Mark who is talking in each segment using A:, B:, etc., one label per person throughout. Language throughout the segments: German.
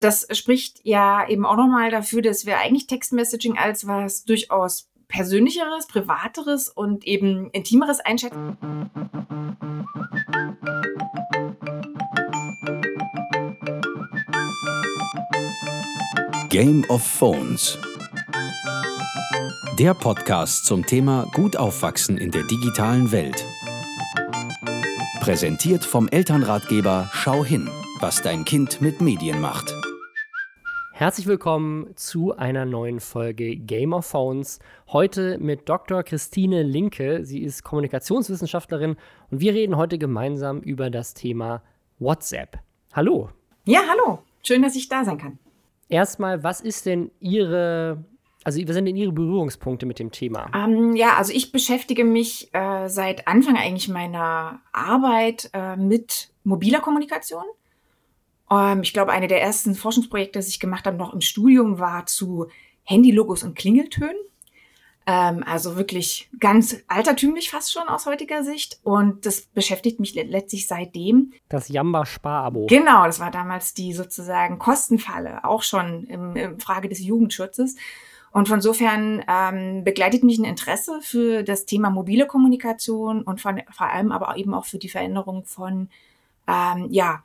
A: Das spricht ja eben auch nochmal dafür, dass wir eigentlich Textmessaging als was durchaus persönlicheres, privateres und eben intimeres einschätzen.
B: Game of Phones. Der Podcast zum Thema Gut aufwachsen in der digitalen Welt. Präsentiert vom Elternratgeber Schau hin, was dein Kind mit Medien macht.
C: Herzlich willkommen zu einer neuen Folge Game of Phones. Heute mit Dr. Christine Linke. Sie ist Kommunikationswissenschaftlerin und wir reden heute gemeinsam über das Thema WhatsApp. Hallo.
A: Ja, hallo. Schön, dass ich da sein kann.
C: Erstmal, was ist denn Ihre, also was sind denn Ihre Berührungspunkte mit dem Thema?
A: Ähm, ja, also ich beschäftige mich äh, seit Anfang eigentlich meiner Arbeit äh, mit mobiler Kommunikation. Ähm, ich glaube, eine der ersten Forschungsprojekte, das ich gemacht habe, noch im Studium, war zu Handylogos und Klingeltönen. Ähm, also wirklich ganz altertümlich fast schon aus heutiger Sicht. Und das beschäftigt mich letztlich seitdem.
C: Das Jamba-Sparabo.
A: Genau, das war damals die sozusagen Kostenfalle, auch schon im, im Frage des Jugendschutzes. Und von insofern ähm, begleitet mich ein Interesse für das Thema mobile Kommunikation und von, vor allem aber eben auch für die Veränderung von ähm, ja,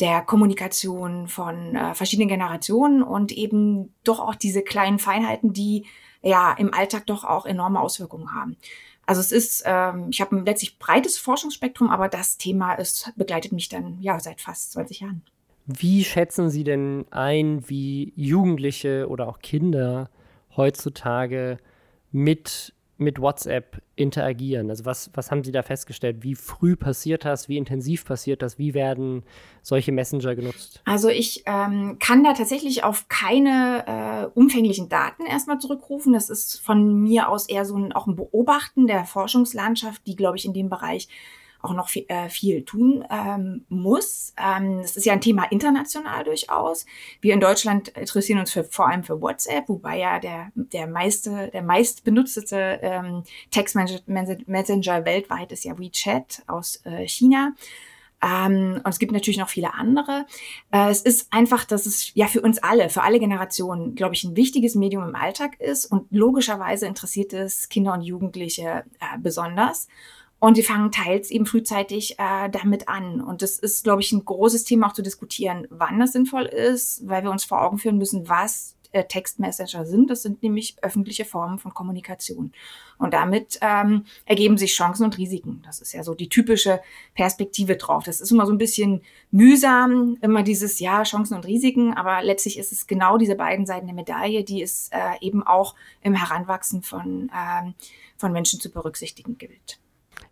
A: der Kommunikation von äh, verschiedenen Generationen und eben doch auch diese kleinen Feinheiten, die ja im Alltag doch auch enorme Auswirkungen haben. Also es ist, ähm, ich habe ein letztlich breites Forschungsspektrum, aber das Thema ist, begleitet mich dann ja seit fast 20 Jahren.
C: Wie schätzen Sie denn ein, wie Jugendliche oder auch Kinder heutzutage mit mit WhatsApp interagieren? Also was, was haben Sie da festgestellt? Wie früh passiert das? Wie intensiv passiert das? Wie werden solche Messenger genutzt?
A: Also ich ähm, kann da tatsächlich auf keine äh, umfänglichen Daten erstmal zurückrufen. Das ist von mir aus eher so ein, auch ein Beobachten der Forschungslandschaft, die, glaube ich, in dem Bereich auch noch viel, äh, viel tun ähm, muss. Ähm, das ist ja ein Thema international durchaus. Wir in Deutschland interessieren uns für, vor allem für WhatsApp, wobei ja der, der meiste, der meist benutzte ähm, Textmessenger weltweit ist ja WeChat aus äh, China. Ähm, und es gibt natürlich noch viele andere. Äh, es ist einfach, dass es ja für uns alle, für alle Generationen, glaube ich, ein wichtiges Medium im Alltag ist. Und logischerweise interessiert es Kinder und Jugendliche äh, besonders. Und die fangen teils eben frühzeitig äh, damit an. Und das ist, glaube ich, ein großes Thema auch zu diskutieren, wann das sinnvoll ist, weil wir uns vor Augen führen müssen, was äh, Textmessenger sind. Das sind nämlich öffentliche Formen von Kommunikation. Und damit ähm, ergeben sich Chancen und Risiken. Das ist ja so die typische Perspektive drauf. Das ist immer so ein bisschen mühsam, immer dieses, ja, Chancen und Risiken. Aber letztlich ist es genau diese beiden Seiten der Medaille, die es äh, eben auch im Heranwachsen von, ähm, von Menschen zu berücksichtigen gilt.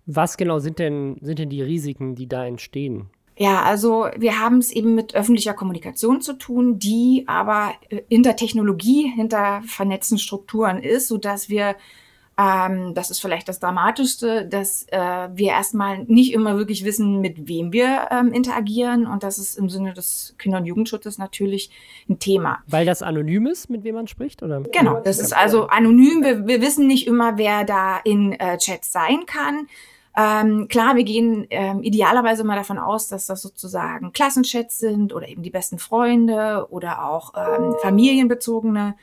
C: Was genau sind denn, sind denn die Risiken, die da entstehen?
A: Ja, also wir haben es eben mit öffentlicher Kommunikation zu tun, die aber äh, hinter Technologie, hinter vernetzten Strukturen ist, so dass wir ähm, das ist vielleicht das Dramatischste, dass äh, wir erstmal nicht immer wirklich wissen, mit wem wir ähm, interagieren. Und das ist im Sinne des Kinder- und Jugendschutzes natürlich ein Thema.
C: Weil das anonym ist, mit wem man spricht? Oder?
A: Genau, das ist also anonym. Wir, wir wissen nicht immer, wer da in äh, Chats sein kann. Ähm, klar, wir gehen ähm, idealerweise mal davon aus, dass das sozusagen Klassenchats sind oder eben die besten Freunde oder auch ähm, familienbezogene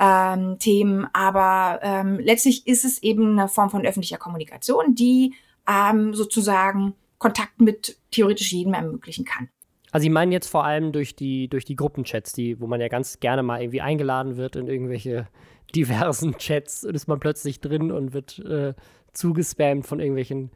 A: ähm, Themen. Aber ähm, letztlich ist es eben eine Form von öffentlicher Kommunikation, die ähm, sozusagen Kontakt mit theoretisch jedem ermöglichen kann.
C: Also Sie meinen jetzt vor allem durch die, durch die Gruppenchats, die, wo man ja ganz gerne mal irgendwie eingeladen wird in irgendwelche diversen Chats und ist man plötzlich drin und wird äh, zugespammt von irgendwelchen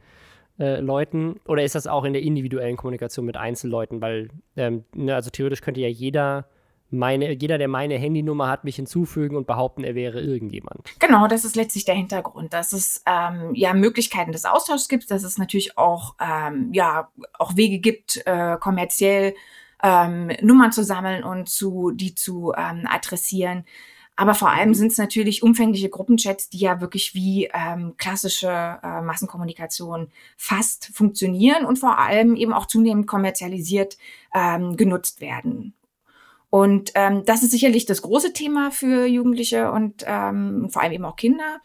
C: äh, Leuten? Oder ist das auch in der individuellen Kommunikation mit Einzelleuten? Weil, ähm, ne, also theoretisch könnte ja jeder meine, jeder, der meine Handynummer hat, mich hinzufügen und behaupten, er wäre irgendjemand.
A: Genau, das ist letztlich der Hintergrund, dass es ähm, ja Möglichkeiten des Austauschs gibt, dass es natürlich auch ähm, ja auch Wege gibt, äh, kommerziell ähm, Nummern zu sammeln und zu die zu ähm, adressieren. Aber vor allem sind es natürlich umfängliche Gruppenchats, die ja wirklich wie ähm, klassische äh, Massenkommunikation fast funktionieren und vor allem eben auch zunehmend kommerzialisiert ähm, genutzt werden. Und ähm, das ist sicherlich das große Thema für Jugendliche und ähm, vor allem eben auch Kinder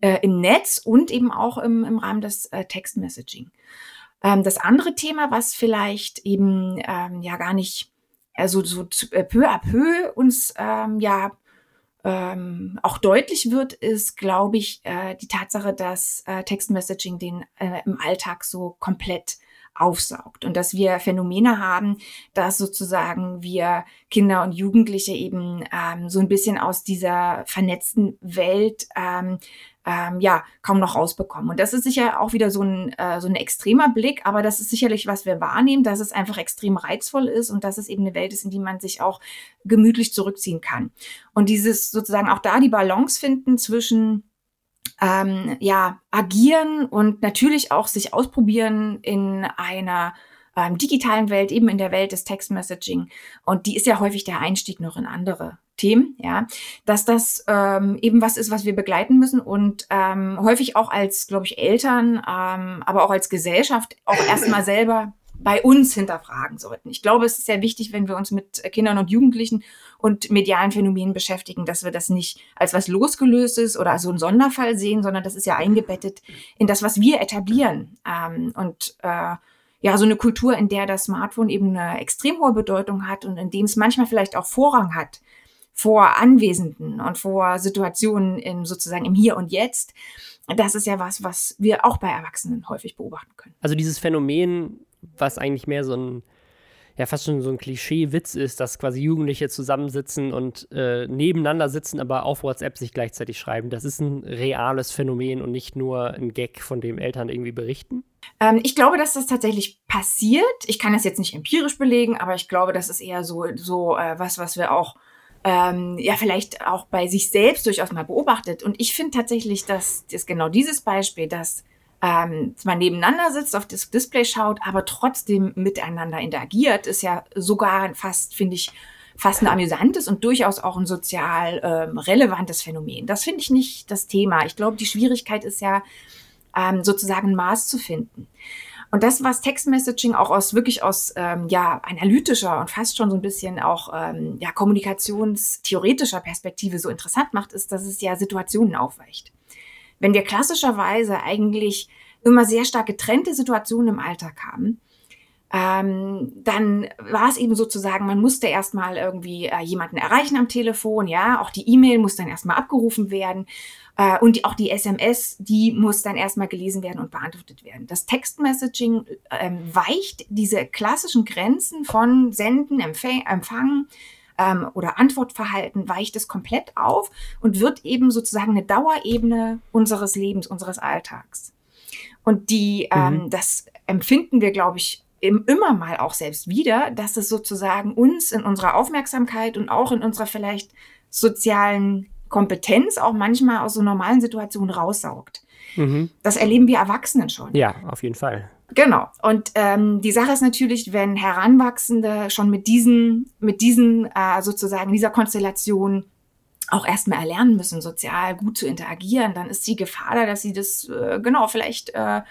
A: äh, im Netz und eben auch im, im Rahmen des äh, Textmessaging. Ähm, das andere Thema, was vielleicht eben ähm, ja gar nicht also so äh, peu à peu uns ähm, ja ähm, auch deutlich wird, ist, glaube ich, äh, die Tatsache, dass äh, Textmessaging den äh, im Alltag so komplett aufsaugt und dass wir Phänomene haben, dass sozusagen wir Kinder und Jugendliche eben ähm, so ein bisschen aus dieser vernetzten Welt ähm, ähm, ja kaum noch rausbekommen. Und das ist sicher auch wieder so ein, äh, so ein extremer Blick, aber das ist sicherlich, was wir wahrnehmen, dass es einfach extrem reizvoll ist und dass es eben eine Welt ist, in die man sich auch gemütlich zurückziehen kann. Und dieses sozusagen auch da die Balance finden zwischen ähm, ja, agieren und natürlich auch sich ausprobieren in einer ähm, digitalen Welt, eben in der Welt des Textmessaging. Und die ist ja häufig der Einstieg noch in andere Themen, ja, dass das ähm, eben was ist, was wir begleiten müssen und ähm, häufig auch als, glaube ich, Eltern, ähm, aber auch als Gesellschaft auch erstmal selber bei uns hinterfragen sollten. Ich glaube, es ist sehr wichtig, wenn wir uns mit Kindern und Jugendlichen und medialen Phänomenen beschäftigen, dass wir das nicht als was losgelöstes oder so ein Sonderfall sehen, sondern das ist ja eingebettet in das, was wir etablieren. Ähm, und äh, ja, so eine Kultur, in der das Smartphone eben eine extrem hohe Bedeutung hat und in dem es manchmal vielleicht auch Vorrang hat vor Anwesenden und vor Situationen im, sozusagen im Hier und Jetzt. Das ist ja was, was wir auch bei Erwachsenen häufig beobachten können.
C: Also dieses Phänomen, was eigentlich mehr so ein ja fast schon so ein Klischee-Witz ist, dass quasi Jugendliche zusammensitzen und äh, nebeneinander sitzen, aber auf WhatsApp sich gleichzeitig schreiben. Das ist ein reales Phänomen und nicht nur ein Gag, von dem Eltern irgendwie berichten.
A: Ähm, ich glaube, dass das tatsächlich passiert. Ich kann das jetzt nicht empirisch belegen, aber ich glaube, das ist eher so, so äh, was, was wir auch ähm, ja vielleicht auch bei sich selbst durchaus mal beobachtet. Und ich finde tatsächlich, dass das genau dieses Beispiel, dass ähm, man nebeneinander sitzt, auf das Display schaut, aber trotzdem miteinander interagiert, ist ja sogar fast, finde ich, fast ein amüsantes und durchaus auch ein sozial ähm, relevantes Phänomen. Das finde ich nicht das Thema. Ich glaube, die Schwierigkeit ist ja, ähm, sozusagen ein Maß zu finden. Und das, was Textmessaging auch aus wirklich aus ähm, ja analytischer und fast schon so ein bisschen auch ähm, ja kommunikationstheoretischer Perspektive so interessant macht, ist, dass es ja Situationen aufweicht. Wenn wir klassischerweise eigentlich immer sehr stark getrennte Situationen im Alltag haben, ähm, dann war es eben sozusagen, man musste erstmal irgendwie äh, jemanden erreichen am Telefon, ja, auch die E-Mail muss dann erstmal abgerufen werden äh, und die, auch die SMS, die muss dann erstmal gelesen werden und beantwortet werden. Das Textmessaging ähm, weicht diese klassischen Grenzen von Senden, Empfang, Empfangen, ähm, oder Antwortverhalten weicht es komplett auf und wird eben sozusagen eine Dauerebene unseres Lebens, unseres Alltags. Und die, ähm, mhm. das empfinden wir, glaube ich, immer mal auch selbst wieder, dass es sozusagen uns in unserer Aufmerksamkeit und auch in unserer vielleicht sozialen Kompetenz auch manchmal aus so normalen Situationen raussaugt. Mhm. Das erleben wir Erwachsenen schon.
C: Ja, auf jeden Fall.
A: Genau. Und ähm, die Sache ist natürlich, wenn Heranwachsende schon mit diesen, mit diesen äh, sozusagen dieser Konstellation auch erstmal erlernen müssen, sozial gut zu interagieren, dann ist die Gefahr da, dass sie das äh, genau vielleicht äh,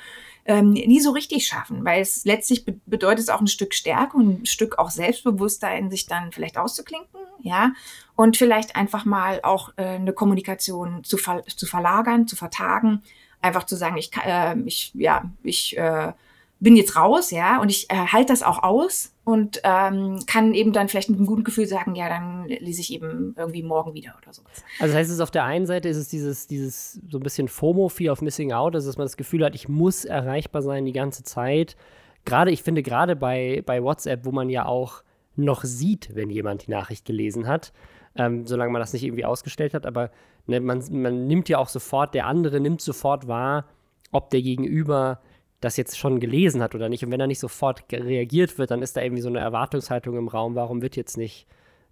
A: ähm, nie so richtig schaffen, weil es letztlich be bedeutet es auch ein Stück Stärke und ein Stück auch Selbstbewusstsein, sich dann vielleicht auszuklinken, ja, und vielleicht einfach mal auch äh, eine Kommunikation zu, ver zu verlagern, zu vertagen, einfach zu sagen, ich, äh, ich ja, ich äh, bin jetzt raus, ja, und ich äh, halte das auch aus und ähm, kann eben dann vielleicht mit einem guten Gefühl sagen, ja, dann lese ich eben irgendwie morgen wieder oder sowas.
C: Also heißt es auf der einen Seite ist es dieses, dieses so ein bisschen FOMO, Fear of Missing Out, also dass man das Gefühl hat, ich muss erreichbar sein die ganze Zeit. Gerade, ich finde gerade bei, bei WhatsApp, wo man ja auch noch sieht, wenn jemand die Nachricht gelesen hat, ähm, solange man das nicht irgendwie ausgestellt hat, aber ne, man, man nimmt ja auch sofort, der andere nimmt sofort wahr, ob der Gegenüber das jetzt schon gelesen hat oder nicht. Und wenn da nicht sofort reagiert wird, dann ist da irgendwie so eine Erwartungshaltung im Raum, warum wird jetzt nicht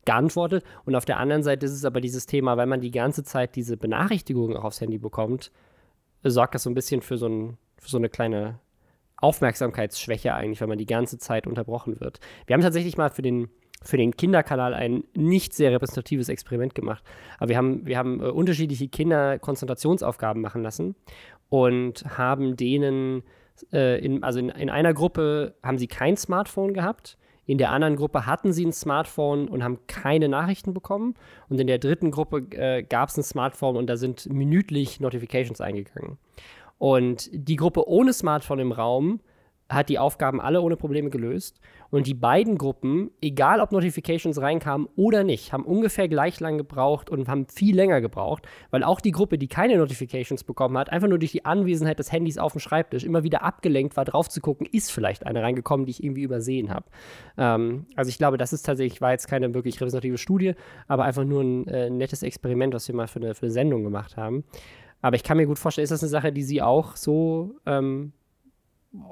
C: geantwortet? Und auf der anderen Seite ist es aber dieses Thema, weil man die ganze Zeit diese Benachrichtigungen auch aufs Handy bekommt, sorgt das so ein bisschen für so, ein, für so eine kleine Aufmerksamkeitsschwäche eigentlich, weil man die ganze Zeit unterbrochen wird. Wir haben tatsächlich mal für den, für den Kinderkanal ein nicht sehr repräsentatives Experiment gemacht. Aber wir haben, wir haben äh, unterschiedliche Kinder Konzentrationsaufgaben machen lassen und haben denen äh, in, also in, in einer Gruppe haben sie kein Smartphone gehabt, in der anderen Gruppe hatten sie ein Smartphone und haben keine Nachrichten bekommen. Und in der dritten Gruppe äh, gab es ein Smartphone und da sind minütlich Notifications eingegangen. Und die Gruppe ohne Smartphone im Raum hat die Aufgaben alle ohne Probleme gelöst. Und die beiden Gruppen, egal ob Notifications reinkamen oder nicht, haben ungefähr gleich lang gebraucht und haben viel länger gebraucht, weil auch die Gruppe, die keine Notifications bekommen hat, einfach nur durch die Anwesenheit des Handys auf dem Schreibtisch immer wieder abgelenkt war, drauf zu gucken, ist vielleicht eine reingekommen, die ich irgendwie übersehen habe. Ähm, also ich glaube, das ist tatsächlich, war jetzt keine wirklich repräsentative Studie, aber einfach nur ein äh, nettes Experiment, was wir mal für eine, für eine Sendung gemacht haben. Aber ich kann mir gut vorstellen, ist das eine Sache, die Sie auch so ähm,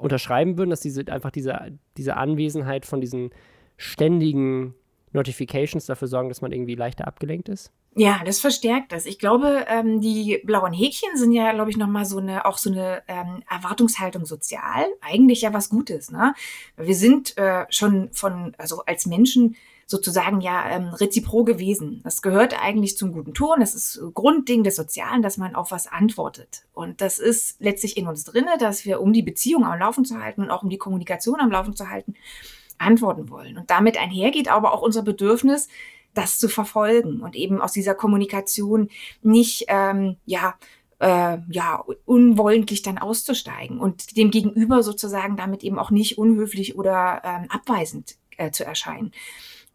C: unterschreiben würden, dass diese einfach diese, diese Anwesenheit von diesen ständigen Notifications dafür sorgen, dass man irgendwie leichter abgelenkt ist?
A: Ja, das verstärkt das. Ich glaube, ähm, die blauen Häkchen sind ja, glaube ich, nochmal so eine, auch so eine ähm, Erwartungshaltung sozial. Eigentlich ja was Gutes, ne? Wir sind äh, schon von, also als Menschen sozusagen ja ähm, rezipro gewesen. Das gehört eigentlich zum guten Ton. Das ist Grundding des Sozialen, dass man auf was antwortet. Und das ist letztlich in uns drinne, dass wir, um die Beziehung am Laufen zu halten und auch um die Kommunikation am Laufen zu halten, antworten wollen. Und damit einhergeht aber auch unser Bedürfnis, das zu verfolgen und eben aus dieser Kommunikation nicht, ähm, ja, äh, ja, unwollentlich dann auszusteigen und dem Gegenüber sozusagen damit eben auch nicht unhöflich oder ähm, abweisend äh, zu erscheinen.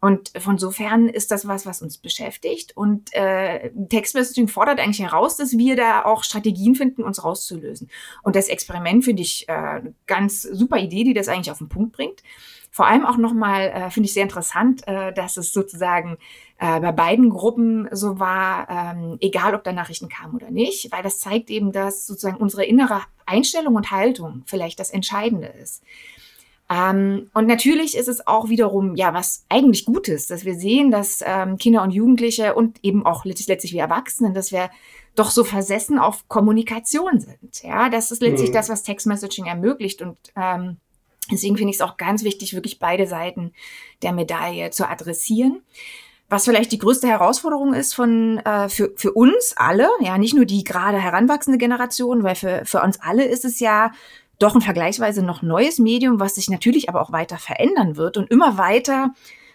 A: Und von sofern ist das was, was uns beschäftigt. Und äh, Textmessaging fordert eigentlich heraus, dass wir da auch Strategien finden, uns rauszulösen. Und das Experiment finde ich äh, ganz super Idee, die das eigentlich auf den Punkt bringt. Vor allem auch nochmal äh, finde ich sehr interessant, äh, dass es sozusagen äh, bei beiden Gruppen so war, ähm, egal ob da Nachrichten kamen oder nicht, weil das zeigt eben, dass sozusagen unsere innere Einstellung und Haltung vielleicht das Entscheidende ist. Ähm, und natürlich ist es auch wiederum ja was eigentlich Gutes, dass wir sehen, dass ähm, Kinder und Jugendliche und eben auch letztlich, letztlich wir Erwachsenen, dass wir doch so versessen auf Kommunikation sind. Ja, das ist letztlich mhm. das, was Text Messaging ermöglicht und ähm, deswegen finde ich es auch ganz wichtig, wirklich beide Seiten der Medaille zu adressieren. Was vielleicht die größte Herausforderung ist von äh, für, für uns alle, ja, nicht nur die gerade heranwachsende Generation, weil für, für uns alle ist es ja doch ein vergleichsweise noch neues Medium, was sich natürlich aber auch weiter verändern wird und immer weiter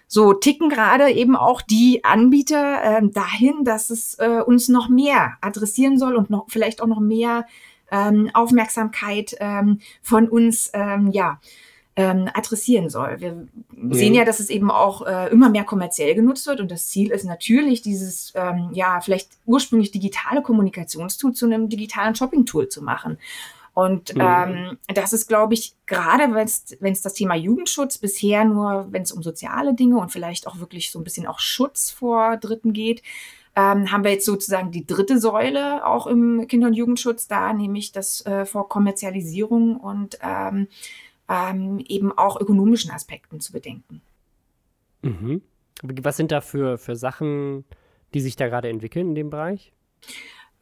A: so ticken gerade eben auch die Anbieter äh, dahin, dass es äh, uns noch mehr adressieren soll und noch vielleicht auch noch mehr ähm, Aufmerksamkeit ähm, von uns ähm, ja ähm, adressieren soll. Wir mhm. sehen ja, dass es eben auch äh, immer mehr kommerziell genutzt wird und das Ziel ist natürlich, dieses ähm, ja vielleicht ursprünglich digitale Kommunikationstool zu einem digitalen Shopping-Tool zu machen. Und mhm. ähm, das ist, glaube ich, gerade wenn es das Thema Jugendschutz bisher nur, wenn es um soziale Dinge und vielleicht auch wirklich so ein bisschen auch Schutz vor Dritten geht, ähm, haben wir jetzt sozusagen die dritte Säule auch im Kinder- und Jugendschutz da, nämlich das äh, vor Kommerzialisierung und ähm, ähm, eben auch ökonomischen Aspekten zu bedenken.
C: Mhm. Was sind da für, für Sachen, die sich da gerade entwickeln in dem Bereich?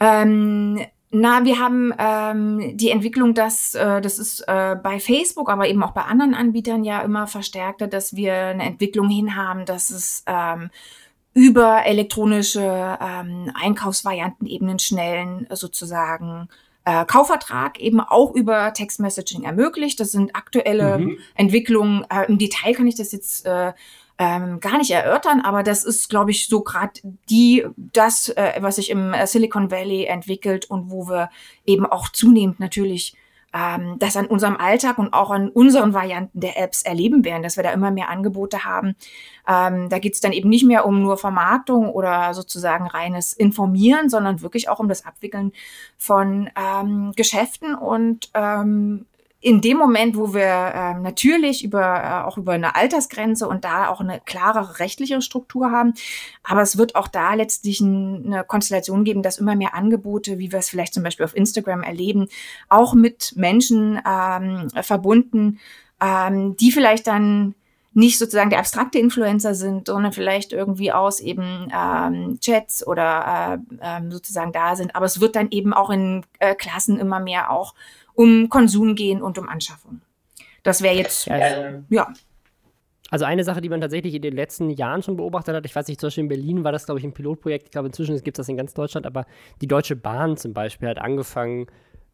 A: Ähm, na, wir haben ähm, die Entwicklung, dass äh, das ist äh, bei Facebook, aber eben auch bei anderen Anbietern ja immer verstärkter, dass wir eine Entwicklung hin haben, dass es ähm, über elektronische ähm, Einkaufsvarianten eben einen schnellen sozusagen äh, Kaufvertrag eben auch über Textmessaging ermöglicht. Das sind aktuelle mhm. Entwicklungen. Äh, Im Detail kann ich das jetzt äh, ähm, gar nicht erörtern, aber das ist, glaube ich, so gerade die, das, äh, was sich im äh, Silicon Valley entwickelt und wo wir eben auch zunehmend natürlich ähm, das an unserem Alltag und auch an unseren Varianten der Apps erleben werden, dass wir da immer mehr Angebote haben. Ähm, da geht es dann eben nicht mehr um nur Vermarktung oder sozusagen reines Informieren, sondern wirklich auch um das Abwickeln von ähm, Geschäften und ähm, in dem Moment, wo wir äh, natürlich über äh, auch über eine Altersgrenze und da auch eine klarere rechtliche Struktur haben, aber es wird auch da letztlich ein, eine Konstellation geben, dass immer mehr Angebote, wie wir es vielleicht zum Beispiel auf Instagram erleben, auch mit Menschen ähm, verbunden, ähm, die vielleicht dann nicht sozusagen der abstrakte Influencer sind, sondern vielleicht irgendwie aus eben ähm, Chats oder äh, ähm, sozusagen da sind. Aber es wird dann eben auch in äh, Klassen immer mehr auch um Konsum gehen und um Anschaffung. Das wäre jetzt, ja, also, ja.
C: Also eine Sache, die man tatsächlich in den letzten Jahren schon beobachtet hat, ich weiß nicht, zum Beispiel in Berlin war das, glaube ich, ein Pilotprojekt, ich glaube inzwischen gibt es das in ganz Deutschland, aber die Deutsche Bahn zum Beispiel hat angefangen,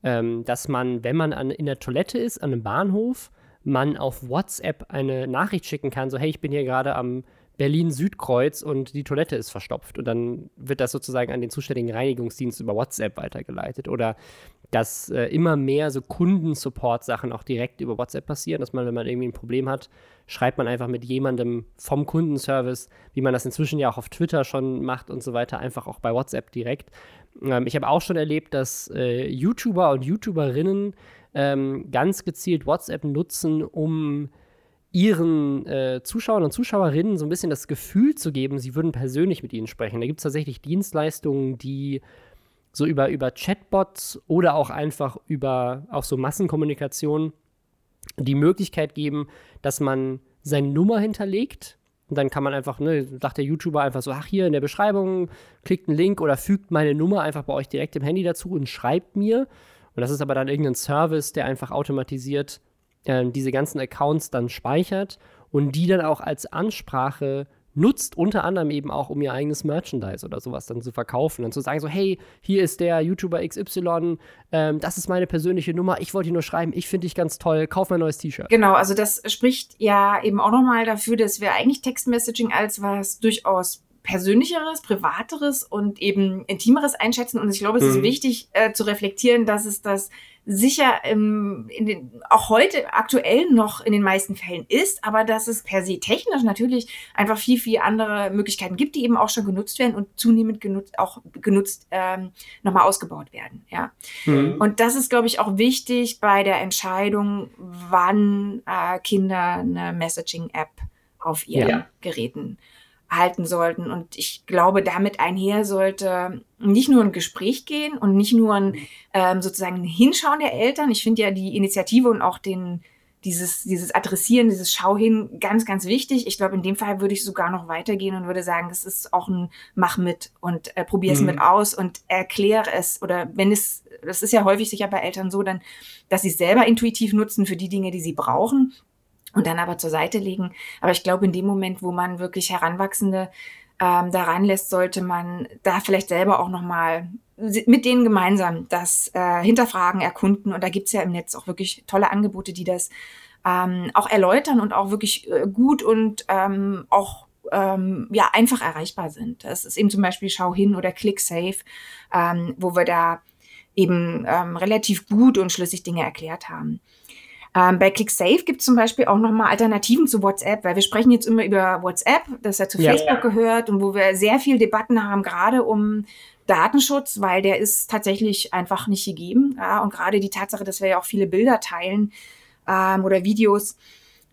C: ähm, dass man, wenn man an, in der Toilette ist, an einem Bahnhof, man auf WhatsApp eine Nachricht schicken kann, so hey, ich bin hier gerade am Berlin-Südkreuz und die Toilette ist verstopft. Und dann wird das sozusagen an den zuständigen Reinigungsdienst über WhatsApp weitergeleitet. Oder dass äh, immer mehr so Kundensupport-Sachen auch direkt über WhatsApp passieren, dass man, wenn man irgendwie ein Problem hat, schreibt man einfach mit jemandem vom Kundenservice, wie man das inzwischen ja auch auf Twitter schon macht und so weiter, einfach auch bei WhatsApp direkt. Ähm, ich habe auch schon erlebt, dass äh, YouTuber und YouTuberinnen ähm, ganz gezielt WhatsApp nutzen, um ihren äh, Zuschauern und Zuschauerinnen so ein bisschen das Gefühl zu geben, sie würden persönlich mit ihnen sprechen. Da gibt es tatsächlich Dienstleistungen, die so über, über Chatbots oder auch einfach über auch so Massenkommunikation die Möglichkeit geben, dass man seine Nummer hinterlegt. Und dann kann man einfach, ne, sagt der YouTuber einfach so, ach hier in der Beschreibung, klickt einen Link oder fügt meine Nummer einfach bei euch direkt im Handy dazu und schreibt mir. Und das ist aber dann irgendein Service, der einfach automatisiert äh, diese ganzen Accounts dann speichert und die dann auch als Ansprache nutzt, unter anderem eben auch, um ihr eigenes Merchandise oder sowas dann zu verkaufen. Dann zu sagen so, hey, hier ist der YouTuber XY, ähm, das ist meine persönliche Nummer, ich wollte dir nur schreiben, ich finde dich ganz toll, kauf mein neues T-Shirt.
A: Genau, also das spricht ja eben auch nochmal dafür, dass wir eigentlich Textmessaging als was durchaus persönlicheres, privateres und eben intimeres einschätzen. Und ich glaube, es mhm. ist wichtig äh, zu reflektieren, dass es das sicher ähm, in den, auch heute aktuell noch in den meisten Fällen ist, aber dass es per se technisch natürlich einfach viel, viel andere Möglichkeiten gibt, die eben auch schon genutzt werden und zunehmend genutzt, auch genutzt ähm, nochmal ausgebaut werden. Ja. Mhm. Und das ist, glaube ich, auch wichtig bei der Entscheidung, wann äh, Kinder eine Messaging-App auf ihren ja. Geräten halten sollten. Und ich glaube, damit einher sollte nicht nur ein Gespräch gehen und nicht nur ein ähm, sozusagen ein Hinschauen der Eltern. Ich finde ja die Initiative und auch den dieses, dieses Adressieren, dieses Schau hin ganz, ganz wichtig. Ich glaube, in dem Fall würde ich sogar noch weitergehen und würde sagen, das ist auch ein Mach mit und äh, probier es mhm. mit aus und erkläre es. Oder wenn es, das ist ja häufig sicher bei Eltern so, dann, dass sie es selber intuitiv nutzen für die Dinge, die sie brauchen und dann aber zur Seite legen. Aber ich glaube, in dem Moment, wo man wirklich Heranwachsende ähm, daran lässt, sollte man da vielleicht selber auch nochmal mit denen gemeinsam das äh, hinterfragen, erkunden. Und da gibt's ja im Netz auch wirklich tolle Angebote, die das ähm, auch erläutern und auch wirklich äh, gut und ähm, auch ähm, ja einfach erreichbar sind. Das ist eben zum Beispiel Schau hin oder ClickSafe, ähm, wo wir da eben ähm, relativ gut und schlüssig Dinge erklärt haben. Ähm, bei ClickSafe gibt es zum Beispiel auch nochmal Alternativen zu WhatsApp, weil wir sprechen jetzt immer über WhatsApp, das ja zu ja. Facebook gehört und wo wir sehr viel Debatten haben, gerade um Datenschutz, weil der ist tatsächlich einfach nicht gegeben. Ja, und gerade die Tatsache, dass wir ja auch viele Bilder teilen ähm, oder Videos,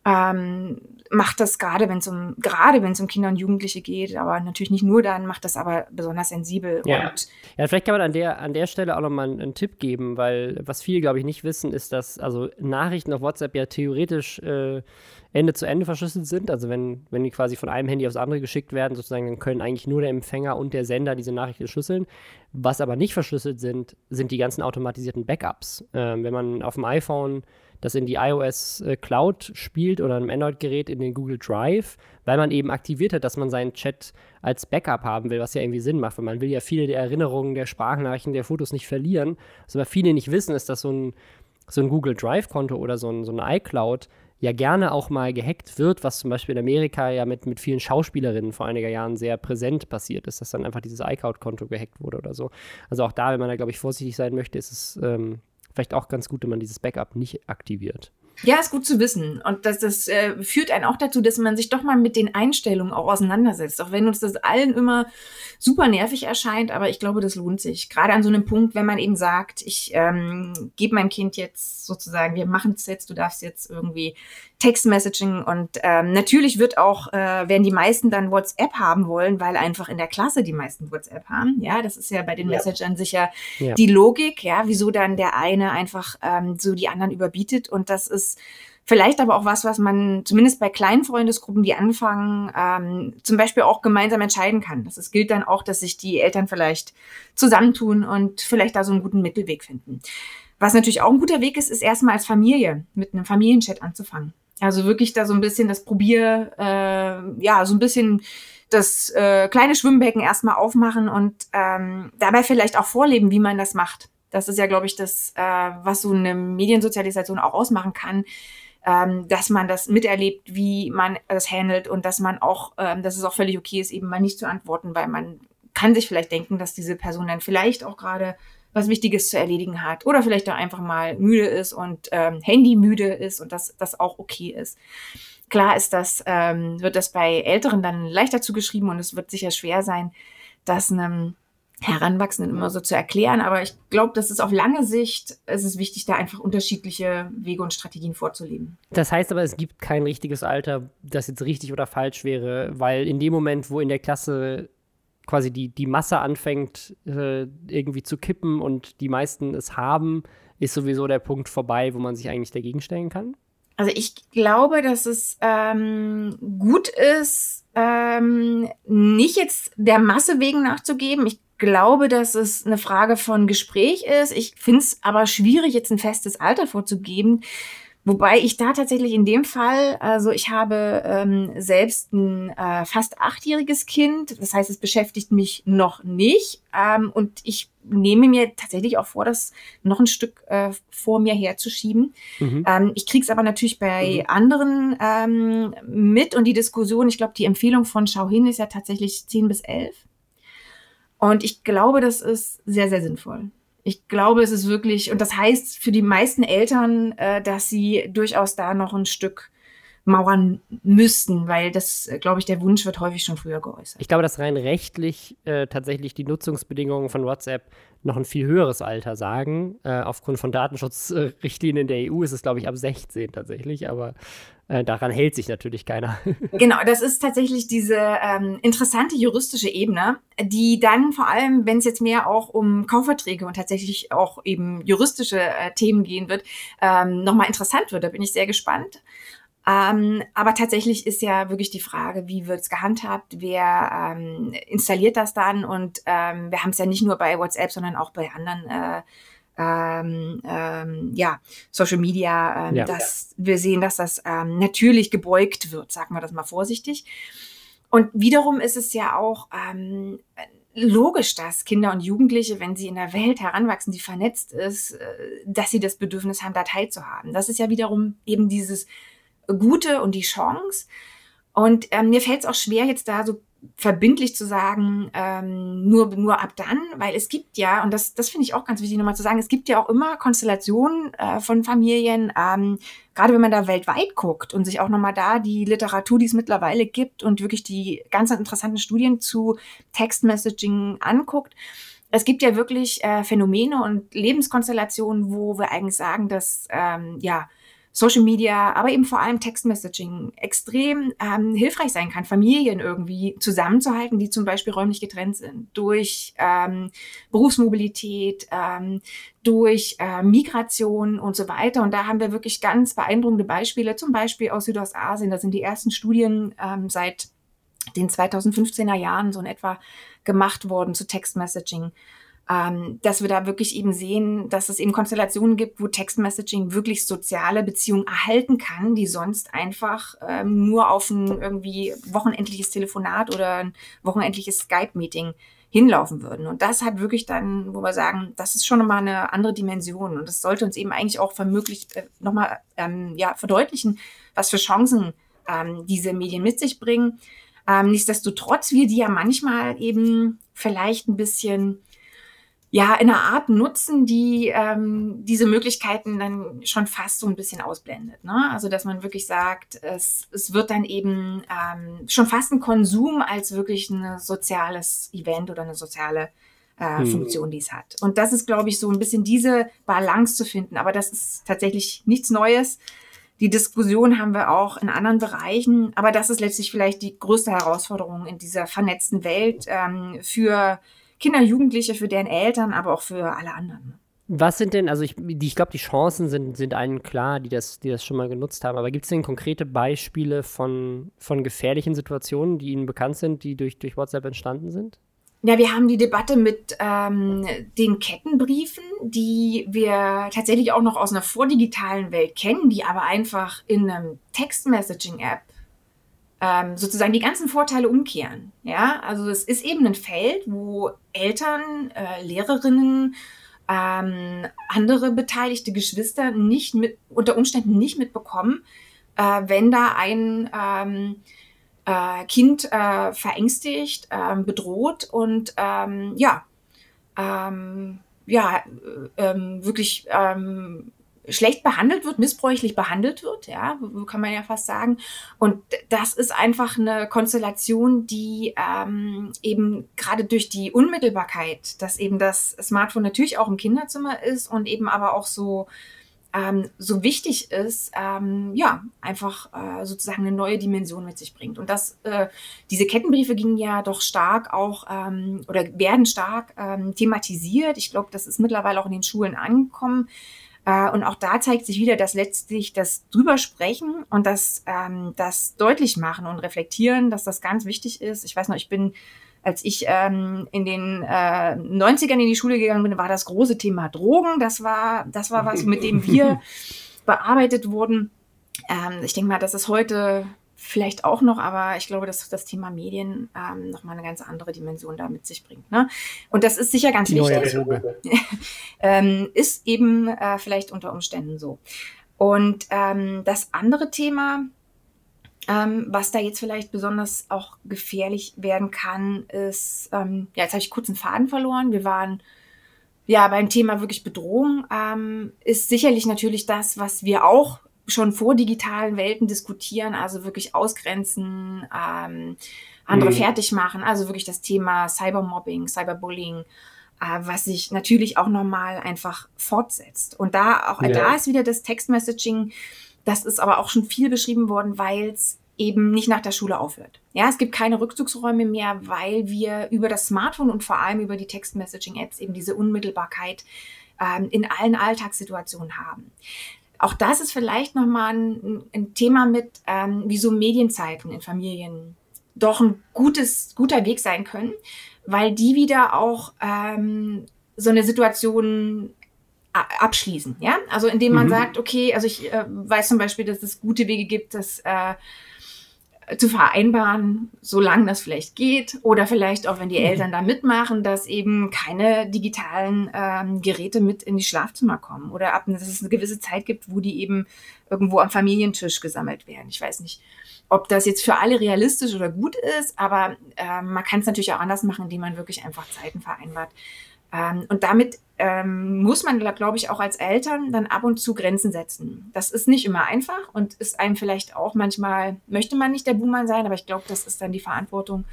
A: ähm, macht das gerade, wenn es um gerade wenn es um Kinder und Jugendliche geht, aber natürlich nicht nur dann, macht das aber besonders sensibel.
C: Ja, ja vielleicht kann man an der an der Stelle auch nochmal einen, einen Tipp geben, weil was viele glaube ich nicht wissen, ist, dass also Nachrichten auf WhatsApp ja theoretisch äh, Ende zu Ende verschlüsselt sind. Also wenn, wenn die quasi von einem Handy aufs andere geschickt werden, sozusagen, dann können eigentlich nur der Empfänger und der Sender diese Nachricht entschlüsseln. Was aber nicht verschlüsselt sind, sind die ganzen automatisierten Backups. Ähm, wenn man auf dem iPhone das in die iOS äh, Cloud spielt oder einem Android-Gerät in den Google Drive, weil man eben aktiviert hat, dass man seinen Chat als Backup haben will, was ja irgendwie Sinn macht, weil man will ja viele der Erinnerungen, der Sprachnachrichten, der Fotos nicht verlieren. Was aber viele nicht wissen, ist, dass so ein, so ein Google Drive-Konto oder so ein, so ein iCloud ja gerne auch mal gehackt wird, was zum Beispiel in Amerika ja mit, mit vielen Schauspielerinnen vor einiger Jahren sehr präsent passiert ist, dass dann einfach dieses iCloud-Konto gehackt wurde oder so. Also auch da, wenn man da, glaube ich, vorsichtig sein möchte, ist es ähm, vielleicht auch ganz gut, wenn man dieses Backup nicht aktiviert.
A: Ja, ist gut zu wissen. Und das, das äh, führt einen auch dazu, dass man sich doch mal mit den Einstellungen auch auseinandersetzt. Auch wenn uns das allen immer super nervig erscheint, aber ich glaube, das lohnt sich. Gerade an so einem Punkt, wenn man eben sagt, ich ähm, gebe meinem Kind jetzt sozusagen, wir machen es jetzt, du darfst jetzt irgendwie Textmessaging und ähm, natürlich wird auch, äh, werden die meisten dann WhatsApp haben wollen, weil einfach in der Klasse die meisten WhatsApp haben. Ja, das ist ja bei den ja. Messagern sicher ja. die Logik, ja, wieso dann der eine einfach ähm, so die anderen überbietet und das ist Vielleicht aber auch was, was man zumindest bei kleinen Freundesgruppen, die anfangen, ähm, zum Beispiel auch gemeinsam entscheiden kann. Das ist, gilt dann auch, dass sich die Eltern vielleicht zusammentun und vielleicht da so einen guten Mittelweg finden. Was natürlich auch ein guter Weg ist, ist erstmal als Familie mit einem Familienchat anzufangen. Also wirklich da so ein bisschen das Probier, äh, ja, so ein bisschen das äh, kleine Schwimmbecken erstmal aufmachen und ähm, dabei vielleicht auch vorleben, wie man das macht. Das ist ja, glaube ich, das, äh, was so eine Mediensozialisation auch ausmachen kann, ähm, dass man das miterlebt, wie man das handelt und dass man auch, ähm, dass es auch völlig okay ist, eben mal nicht zu antworten, weil man kann sich vielleicht denken, dass diese Person dann vielleicht auch gerade was Wichtiges zu erledigen hat oder vielleicht auch einfach mal müde ist und ähm, Handy müde ist und dass das auch okay ist. Klar ist das, ähm, wird das bei Älteren dann leichter zugeschrieben und es wird sicher schwer sein, das einem Heranwachsenden immer so zu erklären. Aber ich glaube, das ist auf lange Sicht, es ist wichtig, da einfach unterschiedliche Wege und Strategien vorzuleben.
C: Das heißt aber, es gibt kein richtiges Alter, das jetzt richtig oder falsch wäre, weil in dem Moment, wo in der Klasse quasi die, die Masse anfängt äh, irgendwie zu kippen und die meisten es haben, ist sowieso der Punkt vorbei, wo man sich eigentlich dagegen stellen kann?
A: Also ich glaube, dass es ähm, gut ist, ähm, nicht jetzt der Masse wegen nachzugeben. Ich glaube, dass es eine Frage von Gespräch ist. Ich finde es aber schwierig, jetzt ein festes Alter vorzugeben. Wobei ich da tatsächlich in dem Fall, also ich habe ähm, selbst ein äh, fast achtjähriges Kind, das heißt, es beschäftigt mich noch nicht. Ähm, und ich nehme mir tatsächlich auch vor, das noch ein Stück äh, vor mir herzuschieben. Mhm. Ähm, ich kriege es aber natürlich bei mhm. anderen ähm, mit und die Diskussion, ich glaube, die Empfehlung von Schau hin ist ja tatsächlich 10 bis 11. Und ich glaube, das ist sehr, sehr sinnvoll. Ich glaube, es ist wirklich, und das heißt für die meisten Eltern, äh, dass sie durchaus da noch ein Stück mauern müssten, weil das, glaube ich, der Wunsch wird häufig schon früher geäußert.
C: Ich glaube, dass rein rechtlich äh, tatsächlich die Nutzungsbedingungen von WhatsApp noch ein viel höheres Alter sagen. Äh, aufgrund von Datenschutzrichtlinien der EU ist es, glaube ich, ab 16 tatsächlich, aber äh, daran hält sich natürlich keiner.
A: genau, das ist tatsächlich diese ähm, interessante juristische Ebene, die dann vor allem, wenn es jetzt mehr auch um Kaufverträge und tatsächlich auch eben juristische äh, Themen gehen wird, ähm, nochmal interessant wird. Da bin ich sehr gespannt. Ähm, aber tatsächlich ist ja wirklich die Frage, wie wird es gehandhabt, wer ähm, installiert das dann? Und ähm, wir haben es ja nicht nur bei WhatsApp, sondern auch bei anderen äh, ähm, ähm, ja, Social Media, ähm, ja, dass wir sehen, dass das ähm, natürlich gebeugt wird, sagen wir das mal vorsichtig. Und wiederum ist es ja auch ähm, logisch, dass Kinder und Jugendliche, wenn sie in der Welt heranwachsen, die vernetzt ist, äh, dass sie das Bedürfnis haben, da teilzuhaben. Das ist ja wiederum eben dieses Gute und die Chance. Und ähm, mir fällt es auch schwer, jetzt da so verbindlich zu sagen, ähm, nur, nur ab dann, weil es gibt ja, und das, das finde ich auch ganz wichtig nochmal zu sagen, es gibt ja auch immer Konstellationen äh, von Familien, ähm, gerade wenn man da weltweit guckt und sich auch nochmal da die Literatur, die es mittlerweile gibt und wirklich die ganz interessanten Studien zu Textmessaging anguckt. Es gibt ja wirklich äh, Phänomene und Lebenskonstellationen, wo wir eigentlich sagen, dass ähm, ja Social Media, aber eben vor allem Textmessaging extrem ähm, hilfreich sein kann, Familien irgendwie zusammenzuhalten, die zum Beispiel räumlich getrennt sind, durch ähm, Berufsmobilität, ähm, durch äh, Migration und so weiter. Und da haben wir wirklich ganz beeindruckende Beispiele, zum Beispiel aus Südostasien. Da sind die ersten Studien ähm, seit den 2015er Jahren so in etwa gemacht worden zu Textmessaging ähm, dass wir da wirklich eben sehen, dass es eben Konstellationen gibt, wo Textmessaging wirklich soziale Beziehungen erhalten kann, die sonst einfach ähm, nur auf ein irgendwie wochenendliches Telefonat oder ein wochenendliches Skype-Meeting hinlaufen würden. Und das hat wirklich dann, wo wir sagen, das ist schon nochmal eine andere Dimension. Und das sollte uns eben eigentlich auch vermöglicht, äh, nochmal ähm, ja, verdeutlichen, was für Chancen ähm, diese Medien mit sich bringen. Ähm, nichtsdestotrotz, wir die ja manchmal eben vielleicht ein bisschen ja, in einer Art nutzen, die ähm, diese Möglichkeiten dann schon fast so ein bisschen ausblendet. Ne? Also, dass man wirklich sagt, es, es wird dann eben ähm, schon fast ein Konsum als wirklich ein soziales Event oder eine soziale äh, hm. Funktion, die es hat. Und das ist, glaube ich, so ein bisschen diese Balance zu finden. Aber das ist tatsächlich nichts Neues. Die Diskussion haben wir auch in anderen Bereichen. Aber das ist letztlich vielleicht die größte Herausforderung in dieser vernetzten Welt ähm, für Kinder, Jugendliche, für deren Eltern, aber auch für alle anderen.
C: Was sind denn, also ich, ich glaube, die Chancen sind, sind allen klar, die das, die das schon mal genutzt haben, aber gibt es denn konkrete Beispiele von, von gefährlichen Situationen, die Ihnen bekannt sind, die durch, durch WhatsApp entstanden sind?
A: Ja, wir haben die Debatte mit ähm, den Kettenbriefen, die wir tatsächlich auch noch aus einer vordigitalen Welt kennen, die aber einfach in einem Text-Messaging-App ähm, sozusagen die ganzen Vorteile umkehren. Ja, also es ist eben ein Feld, wo Eltern, äh, Lehrerinnen, ähm, andere beteiligte Geschwister nicht mit, unter Umständen nicht mitbekommen, äh, wenn da ein ähm, äh, Kind äh, verängstigt, äh, bedroht und ähm, ja, ähm, ja, äh, ähm, wirklich ähm, schlecht behandelt wird, missbräuchlich behandelt wird, ja, kann man ja fast sagen. Und das ist einfach eine Konstellation, die ähm, eben gerade durch die Unmittelbarkeit, dass eben das Smartphone natürlich auch im Kinderzimmer ist und eben aber auch so ähm, so wichtig ist, ähm, ja, einfach äh, sozusagen eine neue Dimension mit sich bringt. Und das, äh, diese Kettenbriefe gingen ja doch stark auch ähm, oder werden stark ähm, thematisiert. Ich glaube, das ist mittlerweile auch in den Schulen angekommen. Äh, und auch da zeigt sich wieder, dass letztlich das drüber sprechen und das, ähm, das deutlich machen und reflektieren, dass das ganz wichtig ist. Ich weiß noch, ich bin, als ich ähm, in den äh, 90ern in die Schule gegangen bin, war das große Thema Drogen. Das war, das war was, mit dem wir bearbeitet wurden. Ähm, ich denke mal, das ist heute vielleicht auch noch, aber ich glaube, dass das Thema Medien ähm, nochmal eine ganz andere Dimension da mit sich bringt. Ne? Und das ist sicher ganz Die wichtig. ähm, ist eben äh, vielleicht unter Umständen so. Und ähm, das andere Thema, ähm, was da jetzt vielleicht besonders auch gefährlich werden kann, ist, ähm, ja, jetzt habe ich kurz einen Faden verloren. Wir waren ja beim Thema wirklich Bedrohung, ähm, ist sicherlich natürlich das, was wir auch schon vor digitalen Welten diskutieren, also wirklich ausgrenzen, ähm, andere mhm. fertig machen, also wirklich das Thema Cybermobbing, Cyberbullying, äh, was sich natürlich auch normal einfach fortsetzt. Und da auch ja. da ist wieder das Textmessaging, das ist aber auch schon viel beschrieben worden, weil es eben nicht nach der Schule aufhört. Ja, es gibt keine Rückzugsräume mehr, weil wir über das Smartphone und vor allem über die Textmessaging-Apps eben diese Unmittelbarkeit ähm, in allen Alltagssituationen haben. Auch das ist vielleicht nochmal ein, ein Thema mit, ähm, wie so Medienzeiten in Familien doch ein gutes, guter Weg sein können, weil die wieder auch ähm, so eine Situation abschließen, ja? Also indem man mhm. sagt, okay, also ich äh, weiß zum Beispiel, dass es gute Wege gibt, dass äh, zu vereinbaren, solange das vielleicht geht. Oder vielleicht auch, wenn die mhm. Eltern da mitmachen, dass eben keine digitalen ähm, Geräte mit in die Schlafzimmer kommen. Oder ab, dass es eine gewisse Zeit gibt, wo die eben irgendwo am Familientisch gesammelt werden. Ich weiß nicht, ob das jetzt für alle realistisch oder gut ist, aber äh, man kann es natürlich auch anders machen, indem man wirklich einfach Zeiten vereinbart. Ähm, und damit ähm, muss man, glaube ich, auch als Eltern dann ab und zu Grenzen setzen. Das ist nicht immer einfach und ist einem vielleicht auch manchmal, möchte man nicht der Buhmann sein, aber ich glaube, das ist dann die Verantwortung,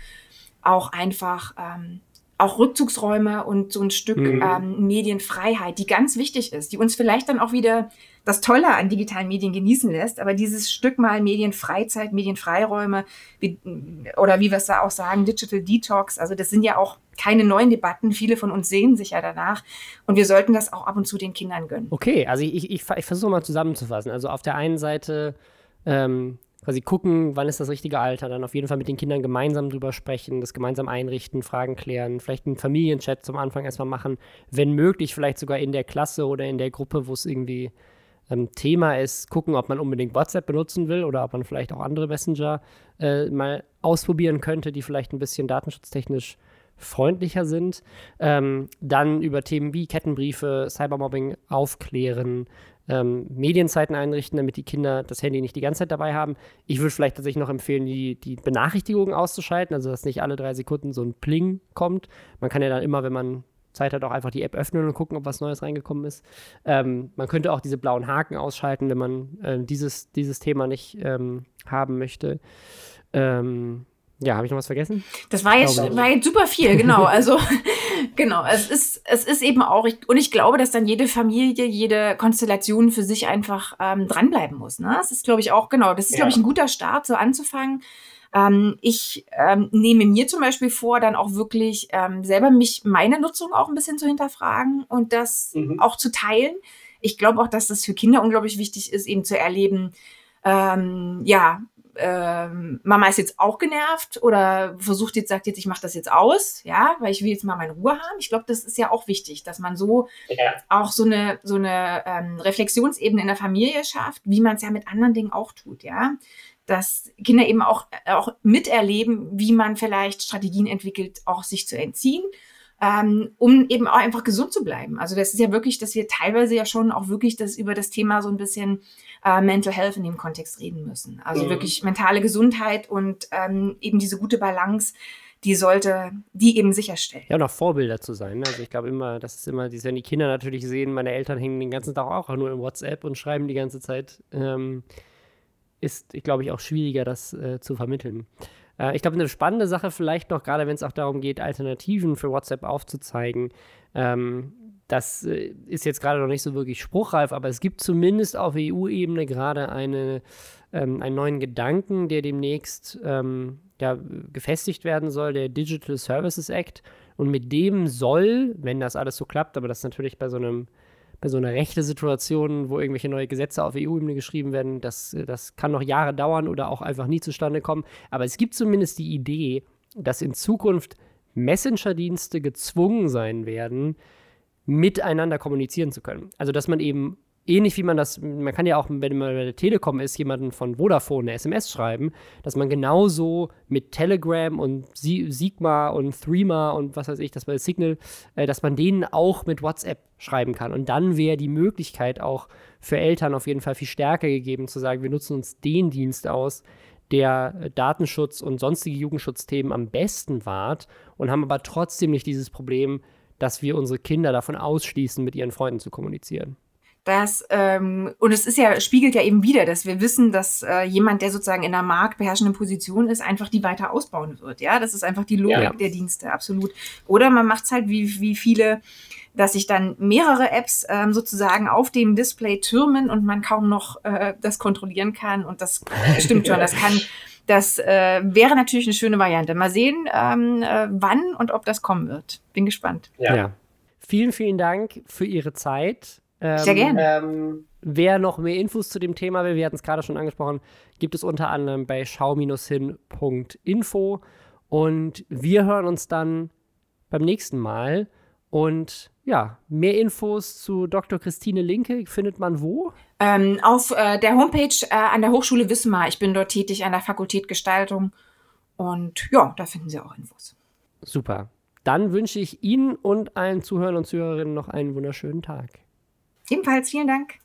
A: auch einfach ähm, auch Rückzugsräume und so ein Stück mhm. ähm, Medienfreiheit, die ganz wichtig ist, die uns vielleicht dann auch wieder das Tolle an digitalen Medien genießen lässt, aber dieses Stück mal Medienfreizeit, Medienfreiräume wie, oder wie wir es da auch sagen, Digital Detox, also das sind ja auch keine neuen Debatten, viele von uns sehen sich ja danach und wir sollten das auch ab und zu den Kindern gönnen.
C: Okay, also ich, ich, ich versuche mal zusammenzufassen. Also auf der einen Seite ähm, quasi gucken, wann ist das richtige Alter, dann auf jeden Fall mit den Kindern gemeinsam drüber sprechen, das gemeinsam einrichten, Fragen klären, vielleicht einen Familienchat zum Anfang erstmal machen, wenn möglich vielleicht sogar in der Klasse oder in der Gruppe, wo es irgendwie ähm, Thema ist, gucken, ob man unbedingt WhatsApp benutzen will oder ob man vielleicht auch andere Messenger äh, mal ausprobieren könnte, die vielleicht ein bisschen datenschutztechnisch freundlicher sind. Ähm, dann über Themen wie Kettenbriefe, Cybermobbing aufklären, ähm, Medienzeiten einrichten, damit die Kinder das Handy nicht die ganze Zeit dabei haben. Ich würde vielleicht tatsächlich noch empfehlen, die, die Benachrichtigungen auszuschalten, also dass nicht alle drei Sekunden so ein Pling kommt. Man kann ja dann immer, wenn man Zeit hat, auch einfach die App öffnen und gucken, ob was Neues reingekommen ist. Ähm, man könnte auch diese blauen Haken ausschalten, wenn man äh, dieses, dieses Thema nicht ähm, haben möchte. Ähm, ja, habe ich noch was vergessen?
A: Das war jetzt, war jetzt super viel, genau. Also, genau. Es ist, es ist eben auch, ich, und ich glaube, dass dann jede Familie, jede Konstellation für sich einfach ähm, dranbleiben muss. Ne? Das ist, glaube ich, auch, genau. Das ist, ja. glaube ich, ein guter Start, so anzufangen. Ähm, ich ähm, nehme mir zum Beispiel vor, dann auch wirklich ähm, selber mich, meine Nutzung auch ein bisschen zu hinterfragen und das mhm. auch zu teilen. Ich glaube auch, dass das für Kinder unglaublich wichtig ist, eben zu erleben, ähm, ja, ähm, Mama ist jetzt auch genervt oder versucht jetzt, sagt jetzt, ich mache das jetzt aus, ja, weil ich will jetzt mal meine Ruhe haben. Ich glaube, das ist ja auch wichtig, dass man so ja. auch so eine, so eine ähm, Reflexionsebene in der Familie schafft, wie man es ja mit anderen Dingen auch tut, ja. Dass Kinder eben auch, auch miterleben, wie man vielleicht Strategien entwickelt, auch sich zu entziehen ähm, um eben auch einfach gesund zu bleiben. Also das ist ja wirklich, dass wir teilweise ja schon auch wirklich das über das Thema so ein bisschen äh, Mental Health in dem Kontext reden müssen. Also mhm. wirklich mentale Gesundheit und ähm, eben diese gute Balance, die sollte die eben sicherstellen.
C: Ja, und auch Vorbilder zu sein. Ne? Also ich glaube immer, das ist immer, wenn die Kinder natürlich sehen, meine Eltern hängen den ganzen Tag auch nur in WhatsApp und schreiben die ganze Zeit, ähm, ist, ich glaube ich, auch schwieriger, das äh, zu vermitteln. Äh, ich glaube, eine spannende Sache vielleicht noch, gerade wenn es auch darum geht, Alternativen für WhatsApp aufzuzeigen. Ähm, das äh, ist jetzt gerade noch nicht so wirklich spruchreif, aber es gibt zumindest auf EU-Ebene gerade eine, ähm, einen neuen Gedanken, der demnächst ähm, ja, gefestigt werden soll, der Digital Services Act. Und mit dem soll, wenn das alles so klappt, aber das natürlich bei so einem bei so einer rechten Situation, wo irgendwelche neue Gesetze auf EU-Ebene geschrieben werden, das, das kann noch Jahre dauern oder auch einfach nie zustande kommen. Aber es gibt zumindest die Idee, dass in Zukunft Messenger-Dienste gezwungen sein werden, miteinander kommunizieren zu können. Also dass man eben ähnlich wie man das, man kann ja auch, wenn man bei der Telekom ist, jemanden von Vodafone eine SMS schreiben, dass man genauso mit Telegram und Sigma und Threema und was weiß ich, das war Signal, äh, dass man denen auch mit WhatsApp schreiben kann. Und dann wäre die Möglichkeit auch für Eltern auf jeden Fall viel stärker gegeben, zu sagen, wir nutzen uns den Dienst aus, der Datenschutz und sonstige Jugendschutzthemen am besten wahrt und haben aber trotzdem nicht dieses Problem, dass wir unsere Kinder davon ausschließen, mit ihren Freunden zu kommunizieren
A: dass ähm, und es ist ja spiegelt ja eben wieder, dass wir wissen, dass äh, jemand, der sozusagen in einer marktbeherrschenden Position ist, einfach die weiter ausbauen wird. Ja, das ist einfach die Logik ja. der Dienste, absolut. Oder man macht es halt wie wie viele, dass sich dann mehrere Apps ähm, sozusagen auf dem Display türmen und man kaum noch äh, das kontrollieren kann. Und das stimmt schon, das kann das äh, wäre natürlich eine schöne Variante. Mal sehen, ähm, äh, wann und ob das kommen wird. Bin gespannt.
C: Ja. ja. Vielen, vielen Dank für Ihre Zeit.
A: Ähm, Sehr gerne. Ähm,
C: wer noch mehr Infos zu dem Thema will, wir hatten es gerade schon angesprochen, gibt es unter anderem bei schau-hin.info. Und wir hören uns dann beim nächsten Mal. Und ja, mehr Infos zu Dr. Christine Linke findet man wo?
A: Ähm, auf äh, der Homepage äh, an der Hochschule Wismar. Ich bin dort tätig an der Fakultät Gestaltung. Und ja, da finden Sie auch Infos.
C: Super. Dann wünsche ich Ihnen und allen Zuhörern und Zuhörerinnen noch einen wunderschönen Tag.
A: Ebenfalls vielen Dank.